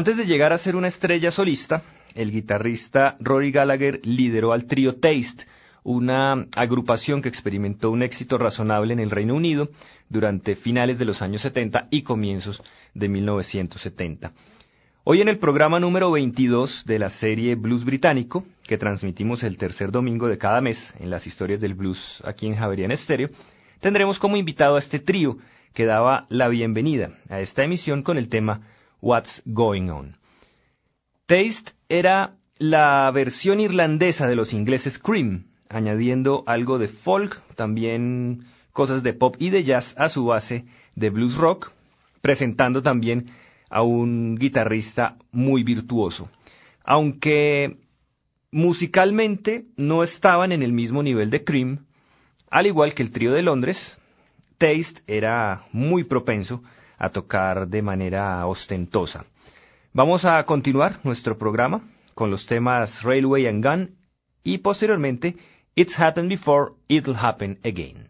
Antes de llegar a ser una estrella solista, el guitarrista Rory Gallagher lideró al trío Taste, una agrupación que experimentó un éxito razonable en el Reino Unido durante finales de los años 70 y comienzos de 1970. Hoy en el programa número 22 de la serie Blues Británico, que transmitimos el tercer domingo de cada mes en las historias del blues aquí en Javerian Estéreo, tendremos como invitado a este trío que daba la bienvenida a esta emisión con el tema What's Going On. Taste era la versión irlandesa de los ingleses Cream, añadiendo algo de folk, también cosas de pop y de jazz a su base de blues rock, presentando también a un guitarrista muy virtuoso. Aunque musicalmente no estaban en el mismo nivel de Cream, al igual que el trío de Londres, Taste era muy propenso a tocar de manera ostentosa. Vamos a continuar nuestro programa con los temas Railway and Gun y posteriormente It's Happened Before, It'll Happen Again.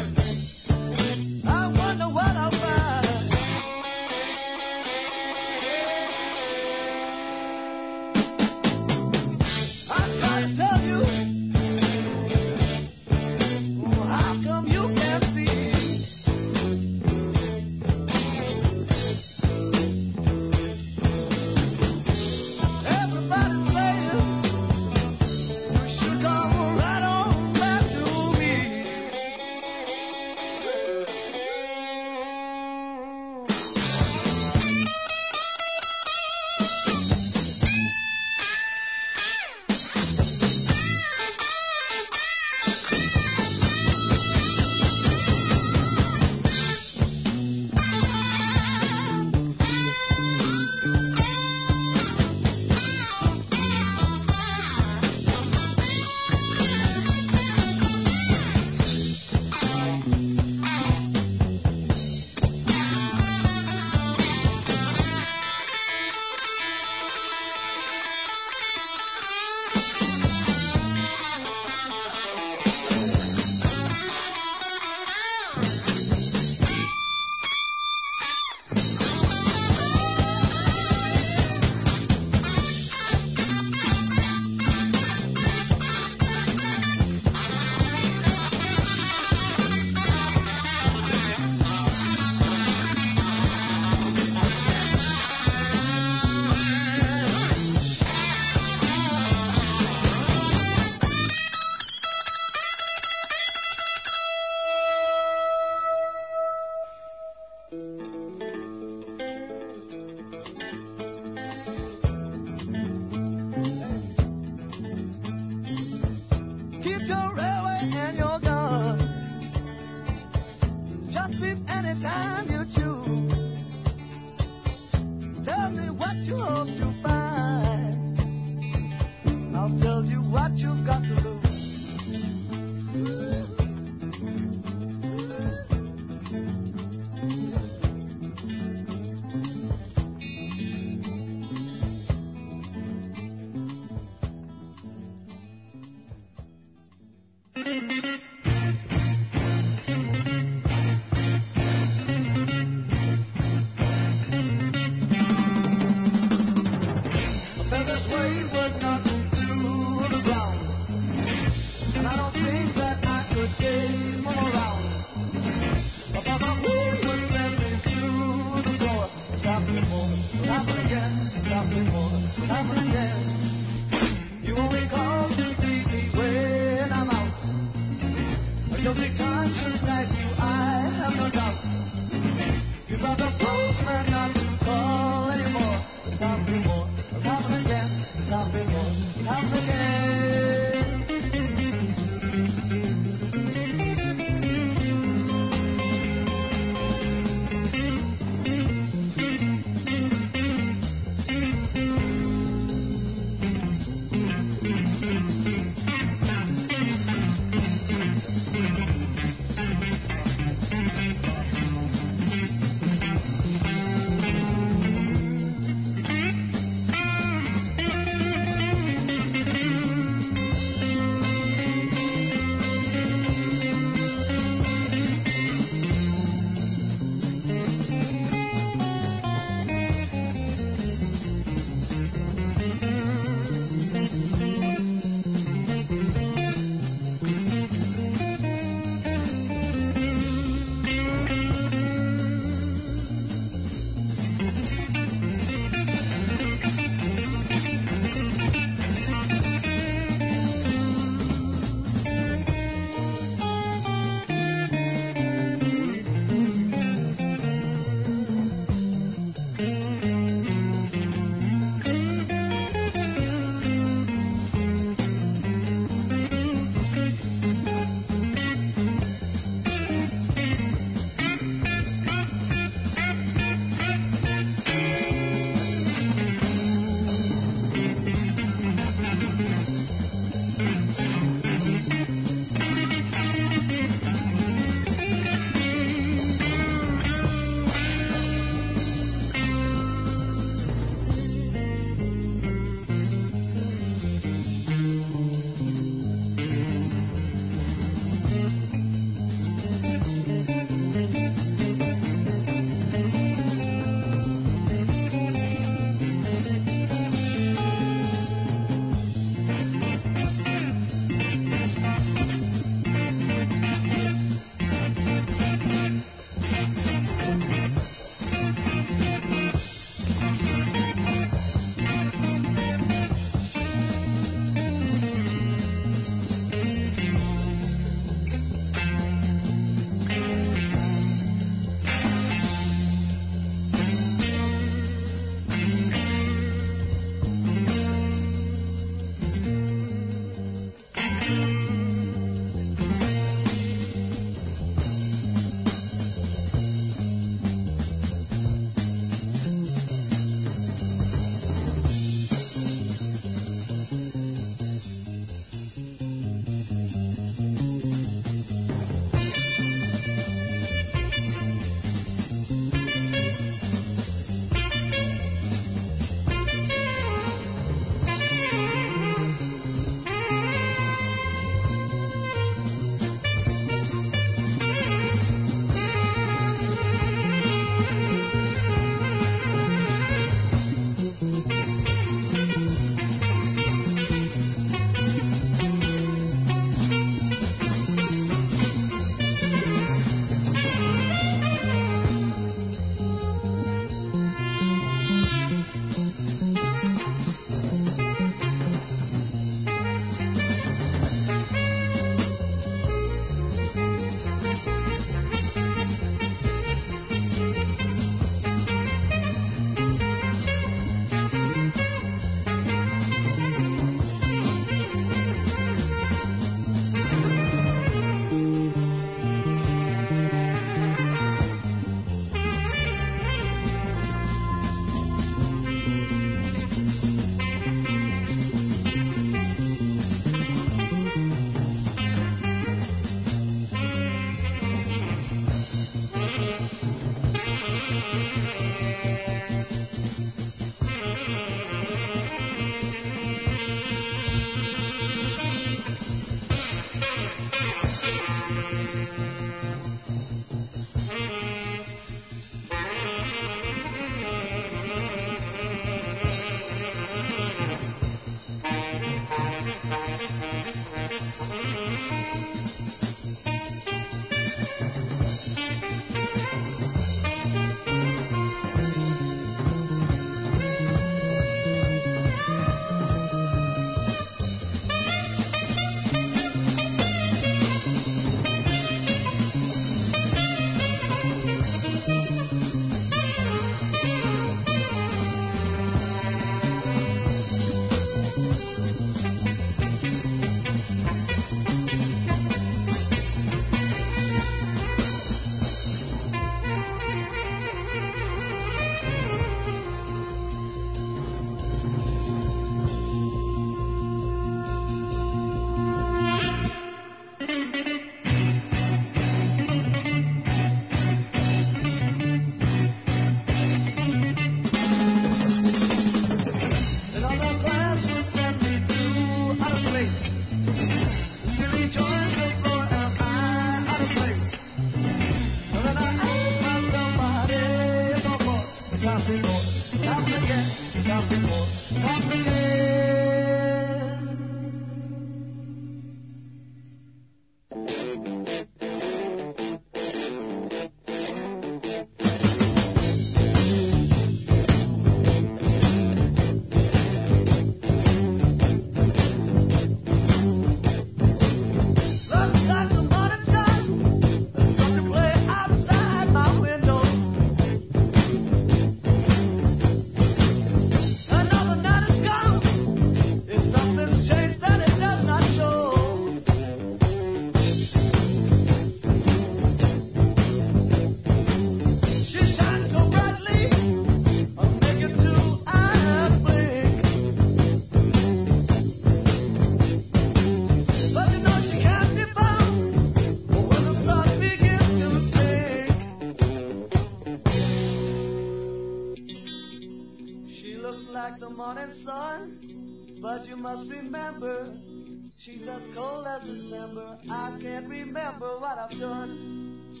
I can't remember what I've done.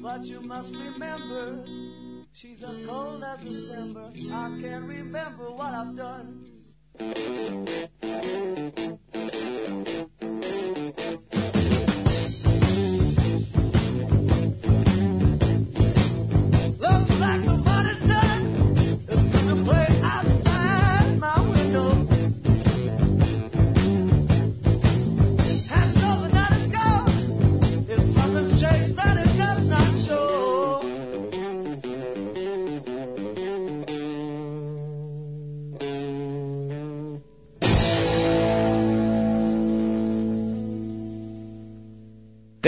But you must remember, she's as cold as December. I can't remember what I've done.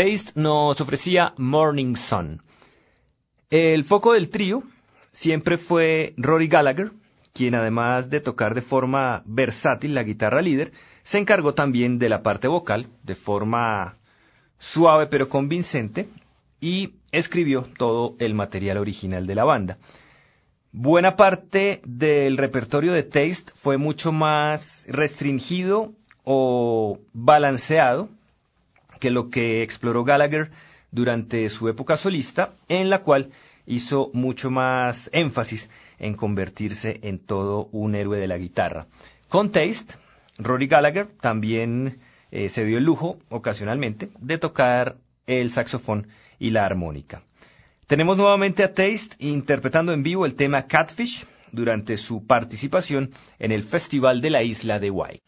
Taste nos ofrecía Morning Sun. El foco del trío siempre fue Rory Gallagher, quien además de tocar de forma versátil la guitarra líder, se encargó también de la parte vocal de forma suave pero convincente y escribió todo el material original de la banda. Buena parte del repertorio de Taste fue mucho más restringido o balanceado que lo que exploró Gallagher durante su época solista, en la cual hizo mucho más énfasis en convertirse en todo un héroe de la guitarra. Con Taste, Rory Gallagher también eh, se dio el lujo, ocasionalmente, de tocar el saxofón y la armónica. Tenemos nuevamente a Taste interpretando en vivo el tema Catfish durante su participación en el Festival de la Isla de White.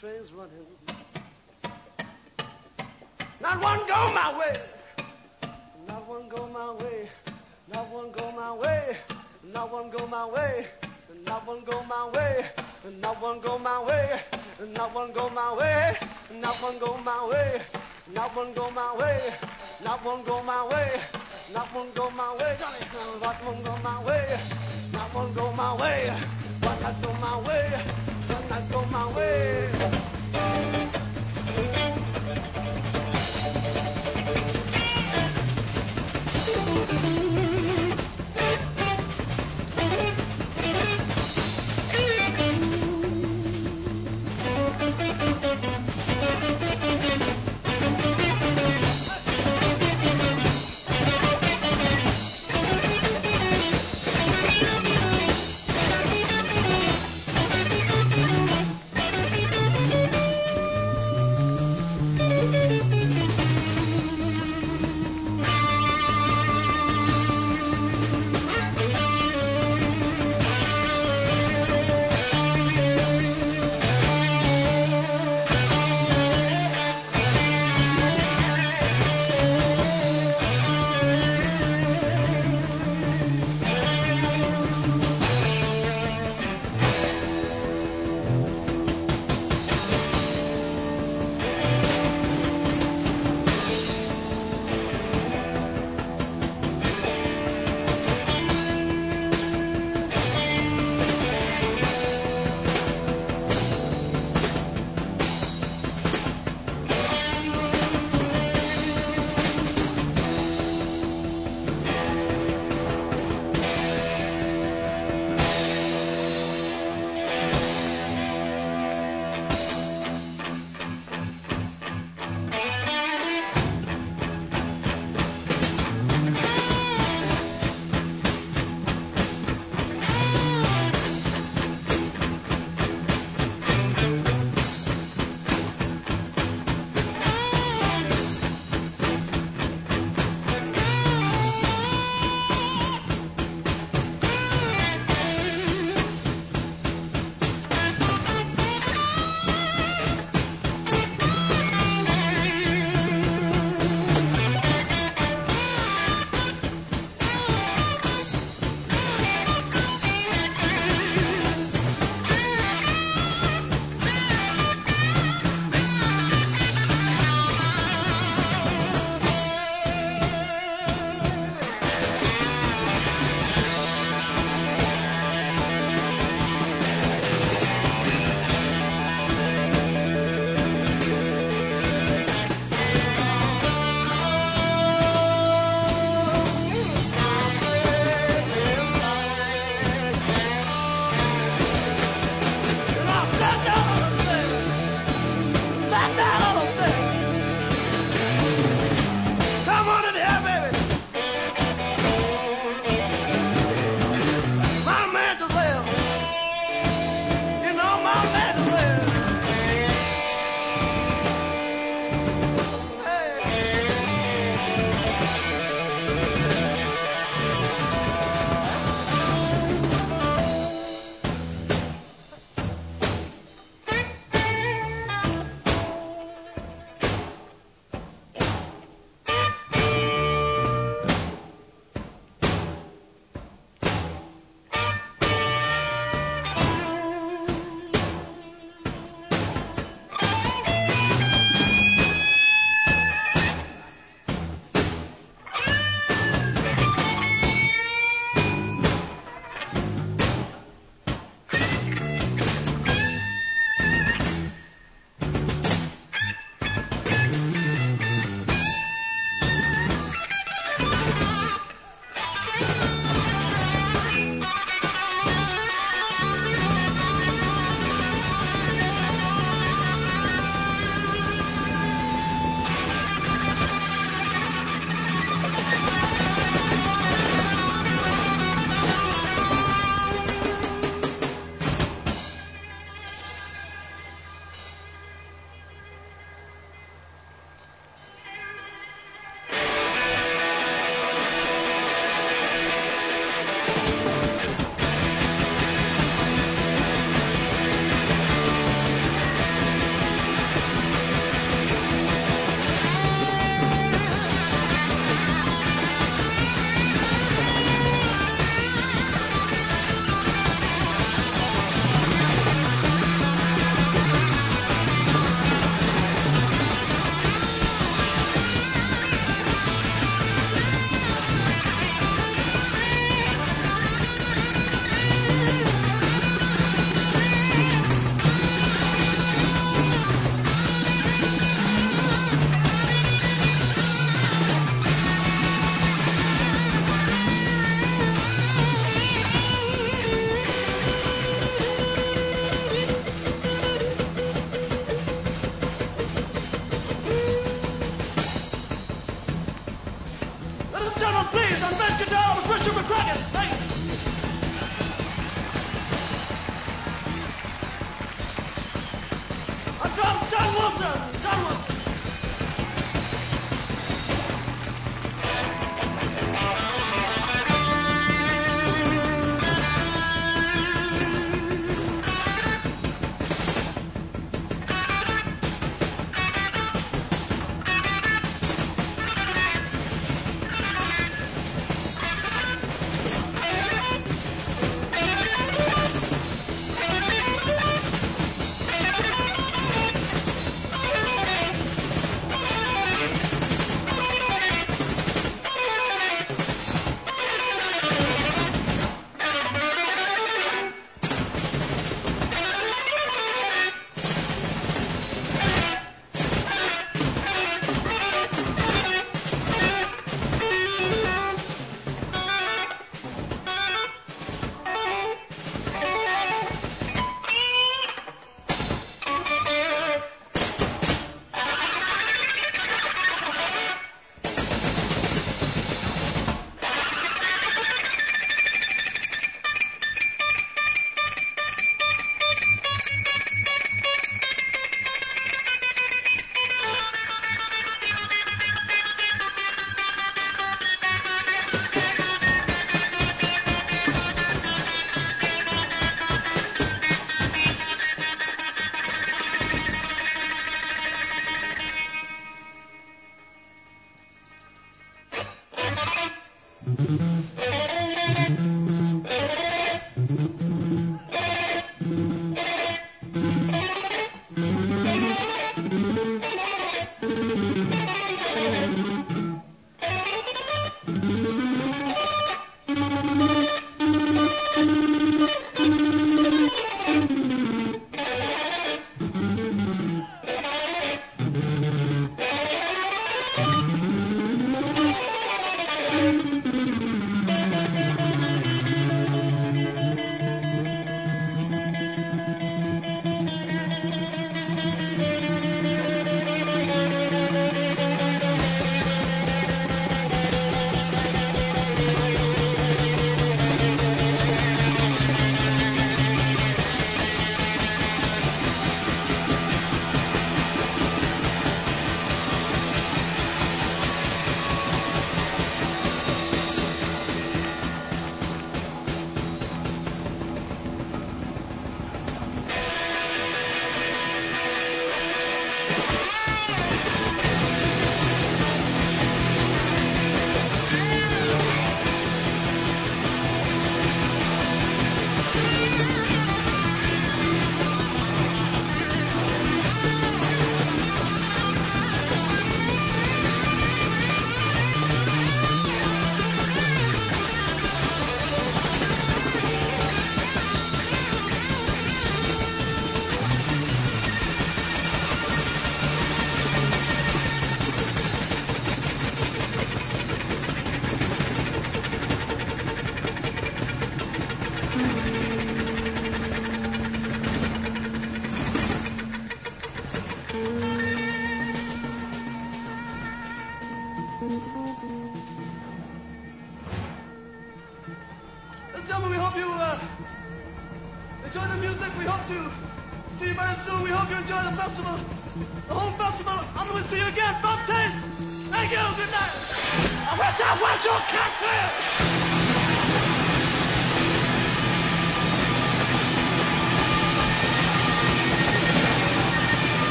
Trains running. Not one go my way. Not one go my way. Not one go my way. Not one go my way. Not one go my way. Not one go my way. Not one go my way. Not one go my way. Not one go my way. Not one go my way. Not one go my way. Not one go my way. Not one go my way. One not go my way. One not go my way.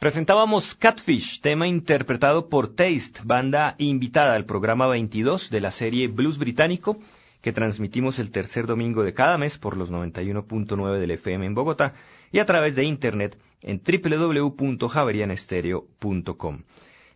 Presentábamos Catfish, tema interpretado por Taste, banda invitada al programa 22 de la serie Blues Británico, que transmitimos el tercer domingo de cada mes por los 91.9 del FM en Bogotá y a través de internet en www.javerianestereo.com.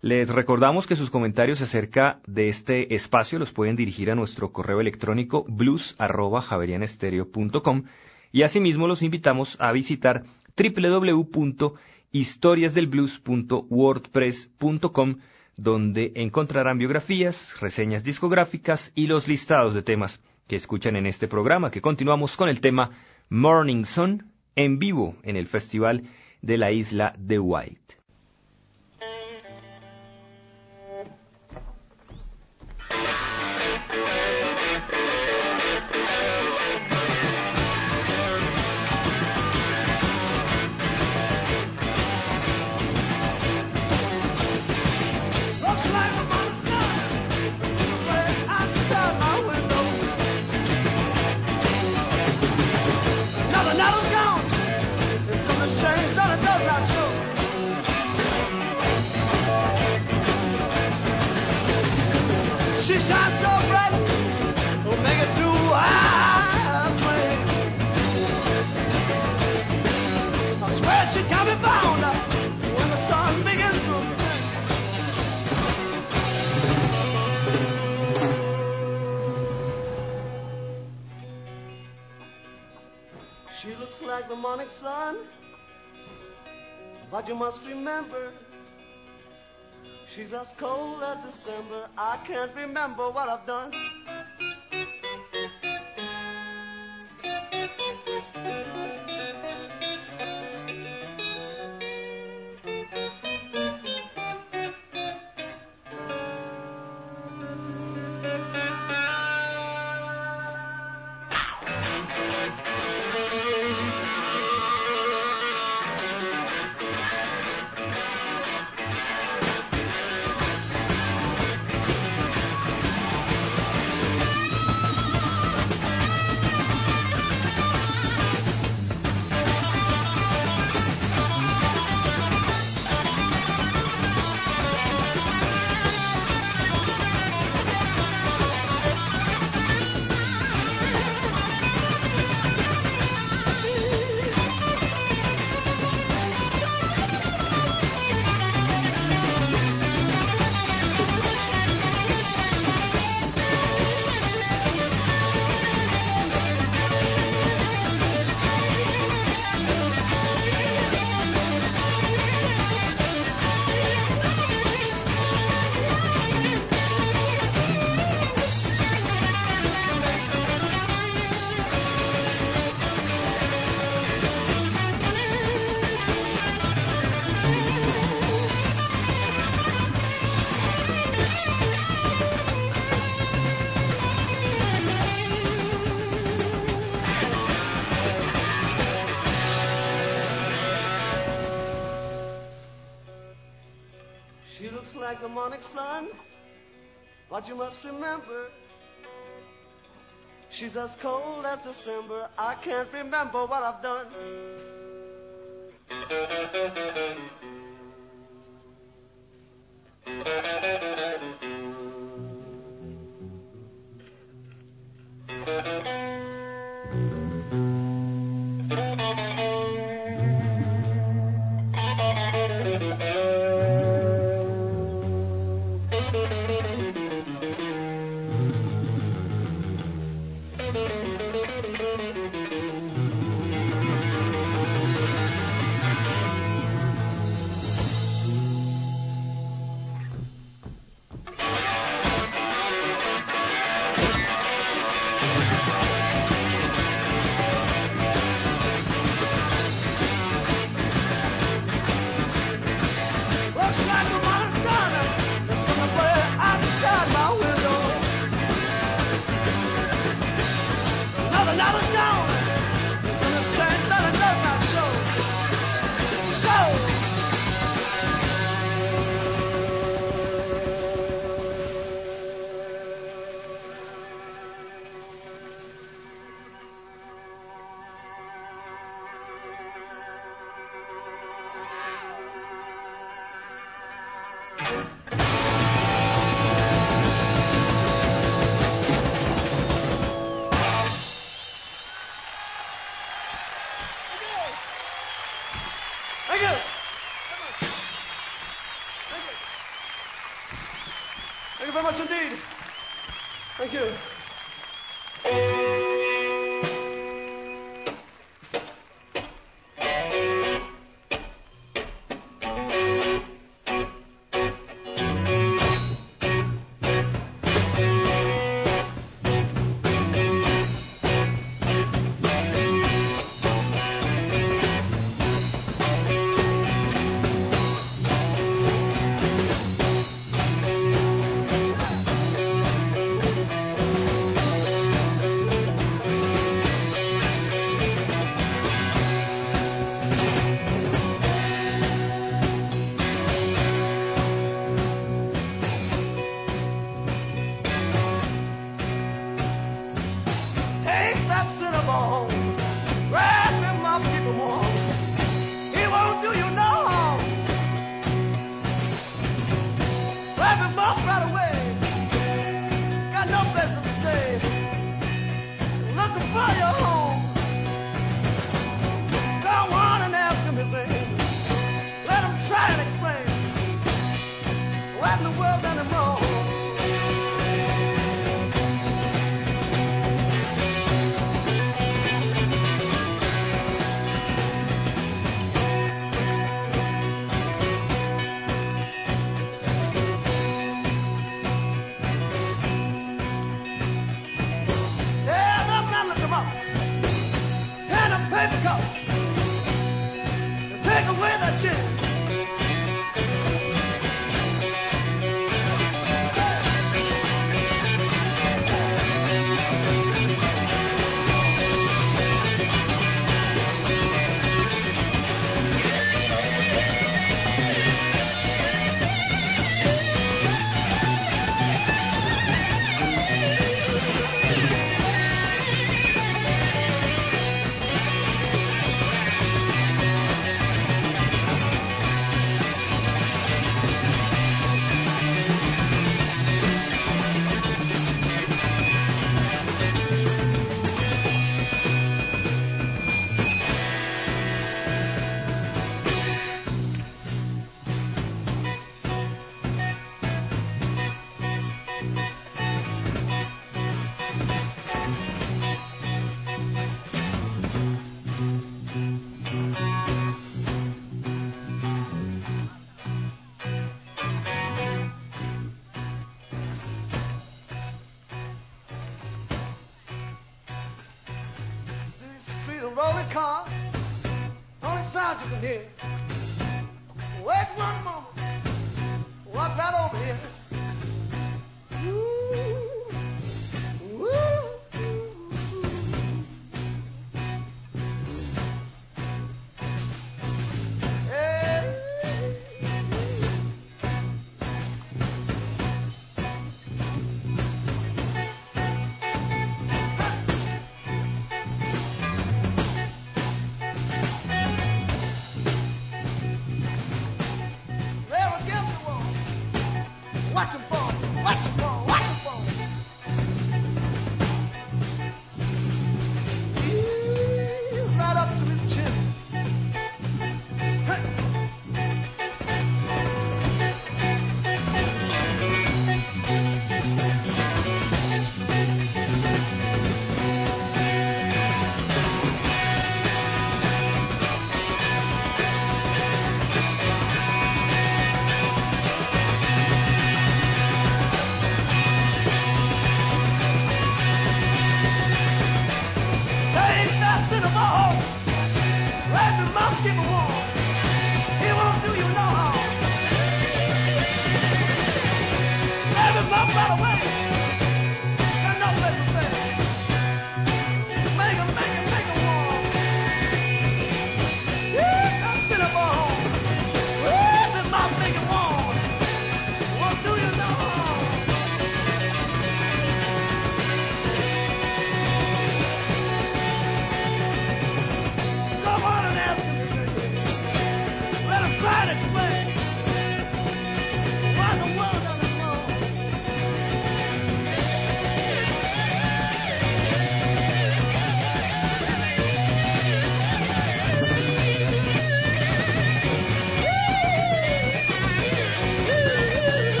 Les recordamos que sus comentarios acerca de este espacio los pueden dirigir a nuestro correo electrónico blues.javerianestereo.com y asimismo los invitamos a visitar www historiasdelblues.wordpress.com donde encontrarán biografías, reseñas discográficas y los listados de temas que escuchan en este programa, que continuamos con el tema Morning Sun en vivo en el Festival de la Isla de White. But you must remember, she's as cold as December. I can't remember what I've done. But you must remember, she's as cold as December. I can't remember what I've done. Thank you. indeed. Thank you.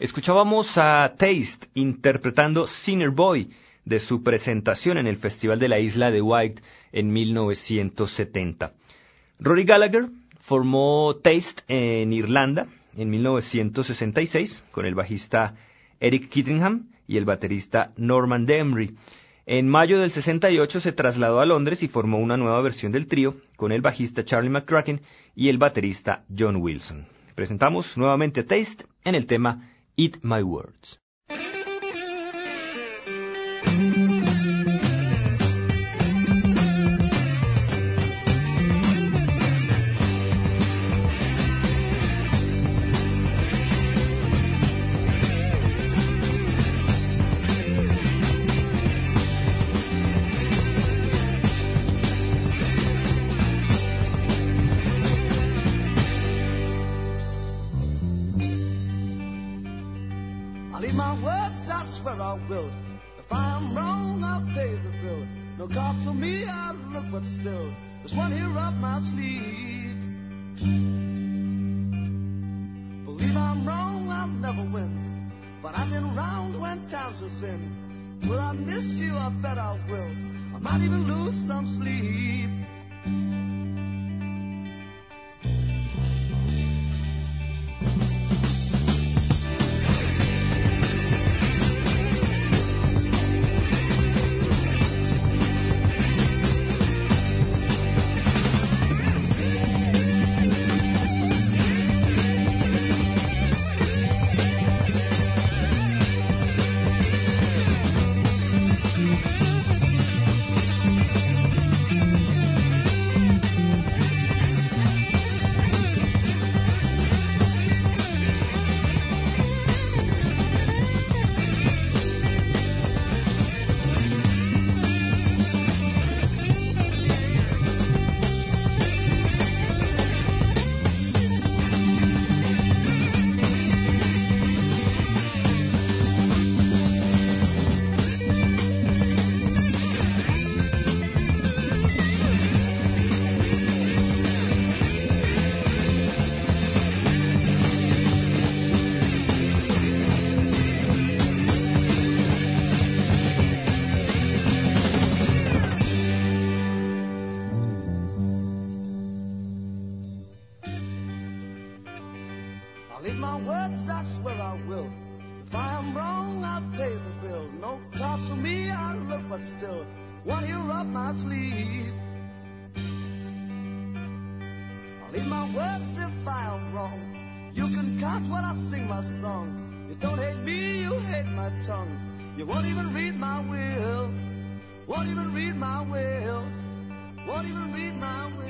Escuchábamos a Taste interpretando Sinner Boy de su presentación en el Festival de la Isla de White en 1970. Rory Gallagher formó Taste en Irlanda en 1966 con el bajista Eric Kittingham y el baterista Norman Demry. En mayo del 68 se trasladó a Londres y formó una nueva versión del trío con el bajista Charlie McCracken y el baterista John Wilson. Presentamos nuevamente a Taste en el tema Eat My Words. words, I swear I will. If I'm wrong, I'll pay the bill. No God for me, I look, but still, there's one here up my sleeve. Believe I'm wrong, I'll never win. But I've been round when times are thin. Will I miss you? I bet I will. I might even lose some sleep. But still, one here up my sleeve. I'll eat my words if I am wrong. You can count when I sing my song. You don't hate me, you hate my tongue. You won't even read my will. Won't even read my will. Won't even read my will.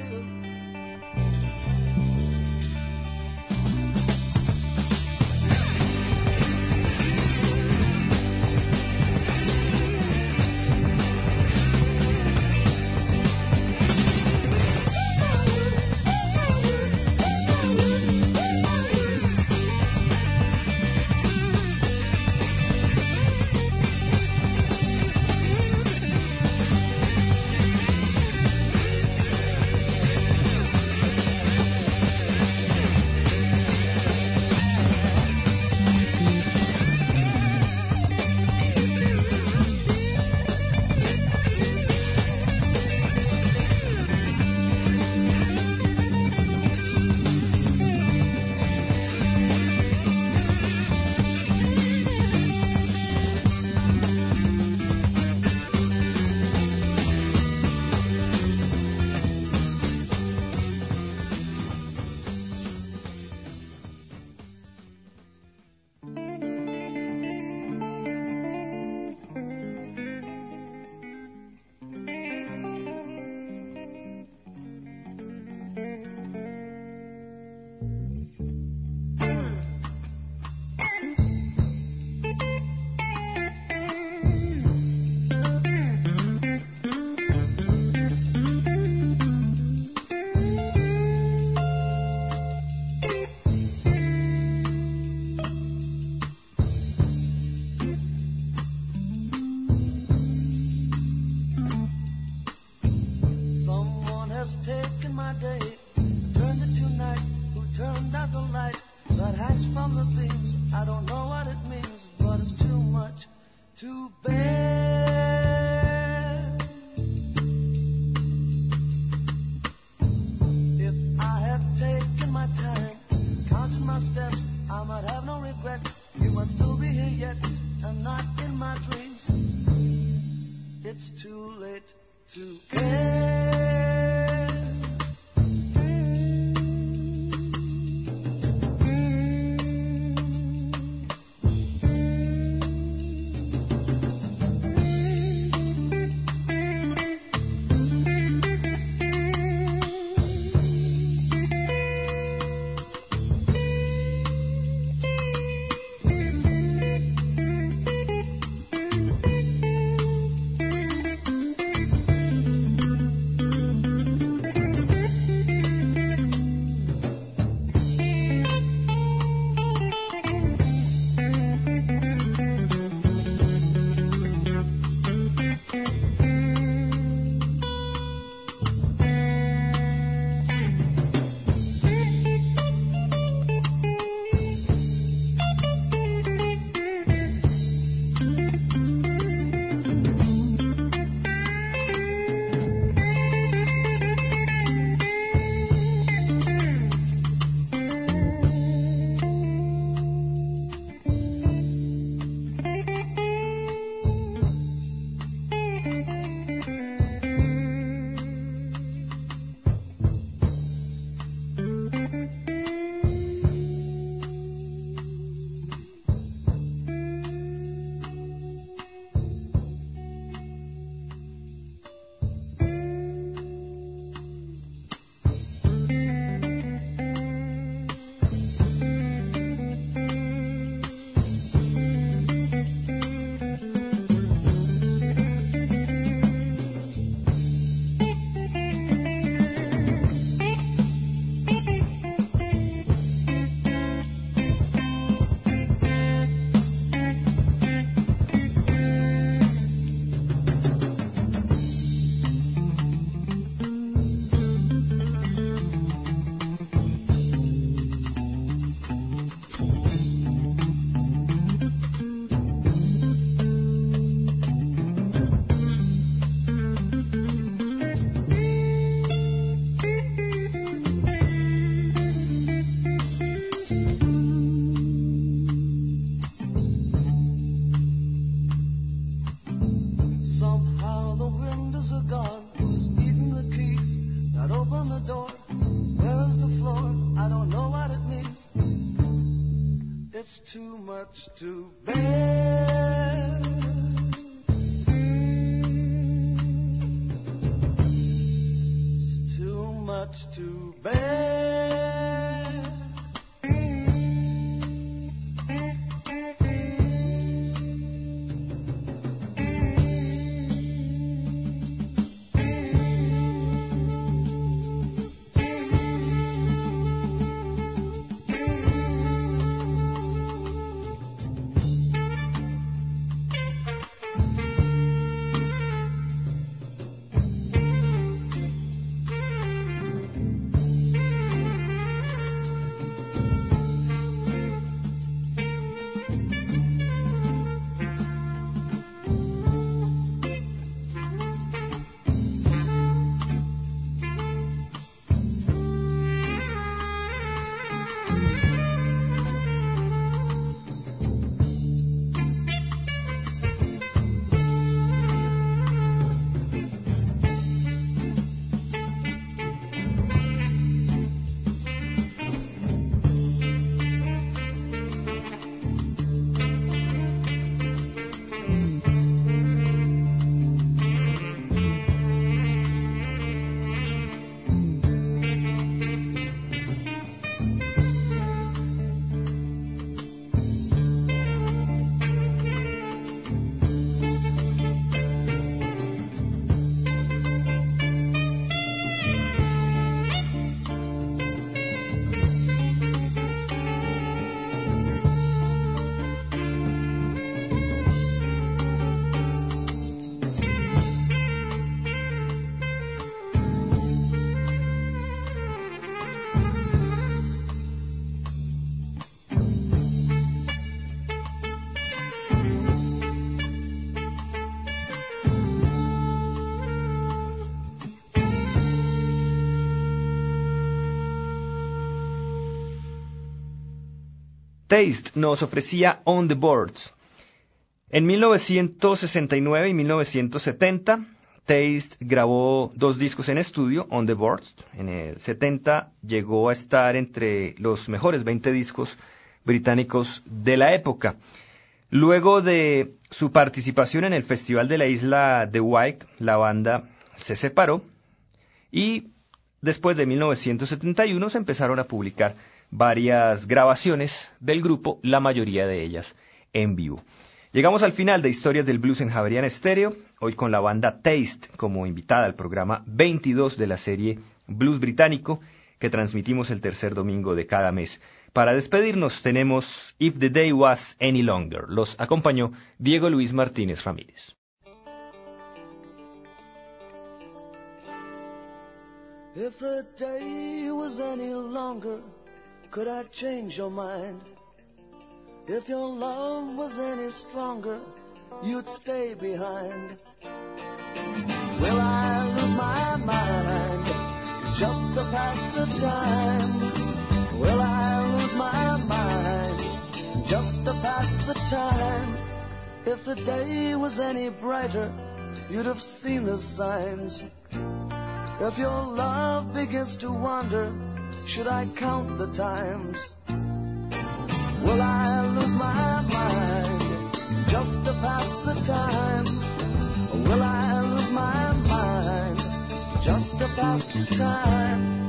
Too much to bear. Taste nos ofrecía On the Boards. En 1969 y 1970, Taste grabó dos discos en estudio, On the Boards. En el 70 llegó a estar entre los mejores 20 discos británicos de la época. Luego de su participación en el Festival de la Isla de White, la banda se separó y después de 1971 se empezaron a publicar varias grabaciones del grupo, la mayoría de ellas en vivo. Llegamos al final de Historias del Blues en Javerian Estéreo, hoy con la banda Taste como invitada al programa 22 de la serie Blues Británico que transmitimos el tercer domingo de cada mes. Para despedirnos tenemos If the Day Was Any Longer. Los acompañó Diego Luis Martínez Ramírez. If the day was any longer, could I change your mind? If your love was any stronger, you'd stay behind. Will I lose my mind just to pass the time? Will I lose my mind just to pass the time? If the day was any brighter, you'd have seen the signs. If your love begins to wander, should I count the times? Will I lose my mind just to pass the time? Will I lose my mind just to pass the time?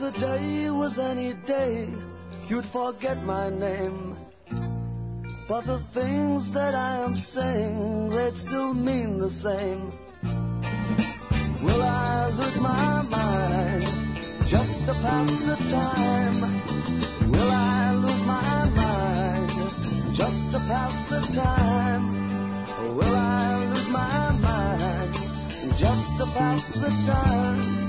If the day was any day, you'd forget my name. But the things that I am saying, they'd still mean the same. Will I lose my mind just to pass the time? Will I lose my mind just to pass the time? Will I lose my mind just to pass the time?